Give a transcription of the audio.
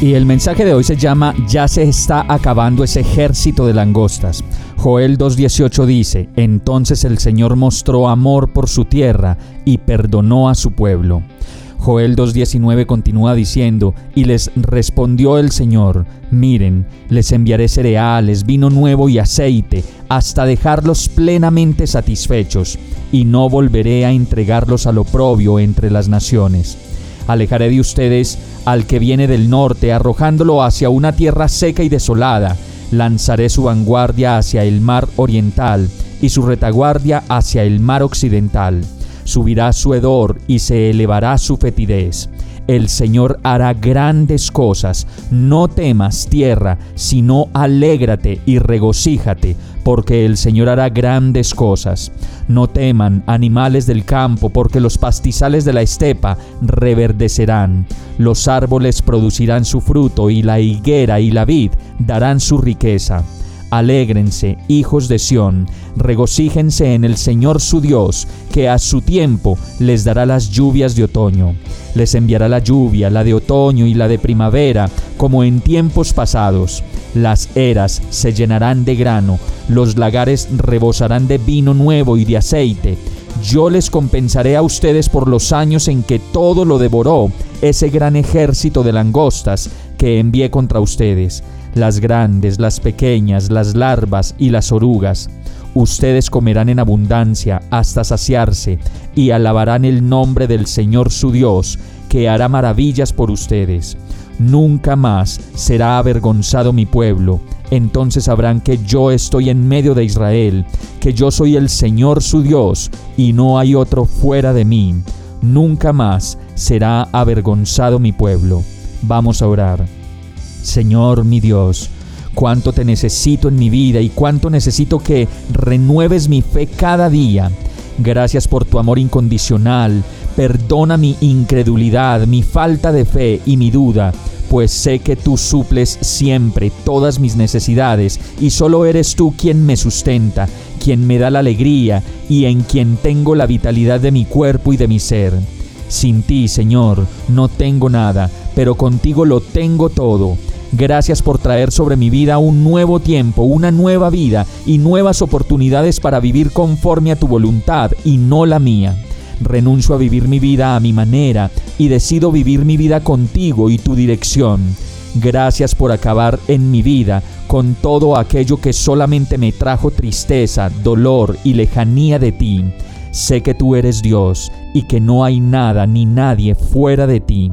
Y el mensaje de hoy se llama Ya se está acabando ese ejército de langostas. Joel 2.18 dice, Entonces el Señor mostró amor por su tierra y perdonó a su pueblo. Joel 2.19 continúa diciendo, y les respondió el Señor, miren, les enviaré cereales, vino nuevo y aceite, hasta dejarlos plenamente satisfechos, y no volveré a entregarlos al oprobio entre las naciones. Alejaré de ustedes al que viene del norte, arrojándolo hacia una tierra seca y desolada, lanzaré su vanguardia hacia el mar oriental y su retaguardia hacia el mar occidental. Subirá su hedor y se elevará su fetidez. El Señor hará grandes cosas. No temas, tierra, sino alégrate y regocíjate, porque el Señor hará grandes cosas. No teman, animales del campo, porque los pastizales de la estepa reverdecerán. Los árboles producirán su fruto, y la higuera y la vid darán su riqueza. Alégrense, hijos de Sión, regocíjense en el Señor su Dios, que a su tiempo les dará las lluvias de otoño. Les enviará la lluvia, la de otoño y la de primavera, como en tiempos pasados. Las eras se llenarán de grano, los lagares rebosarán de vino nuevo y de aceite. Yo les compensaré a ustedes por los años en que todo lo devoró ese gran ejército de langostas que envié contra ustedes las grandes, las pequeñas, las larvas y las orugas. Ustedes comerán en abundancia hasta saciarse y alabarán el nombre del Señor su Dios, que hará maravillas por ustedes. Nunca más será avergonzado mi pueblo. Entonces sabrán que yo estoy en medio de Israel, que yo soy el Señor su Dios, y no hay otro fuera de mí. Nunca más será avergonzado mi pueblo. Vamos a orar. Señor mi Dios, cuánto te necesito en mi vida y cuánto necesito que renueves mi fe cada día. Gracias por tu amor incondicional. Perdona mi incredulidad, mi falta de fe y mi duda, pues sé que tú suples siempre todas mis necesidades y solo eres tú quien me sustenta, quien me da la alegría y en quien tengo la vitalidad de mi cuerpo y de mi ser. Sin ti, Señor, no tengo nada, pero contigo lo tengo todo. Gracias por traer sobre mi vida un nuevo tiempo, una nueva vida y nuevas oportunidades para vivir conforme a tu voluntad y no la mía. Renuncio a vivir mi vida a mi manera y decido vivir mi vida contigo y tu dirección. Gracias por acabar en mi vida con todo aquello que solamente me trajo tristeza, dolor y lejanía de ti. Sé que tú eres Dios y que no hay nada ni nadie fuera de ti.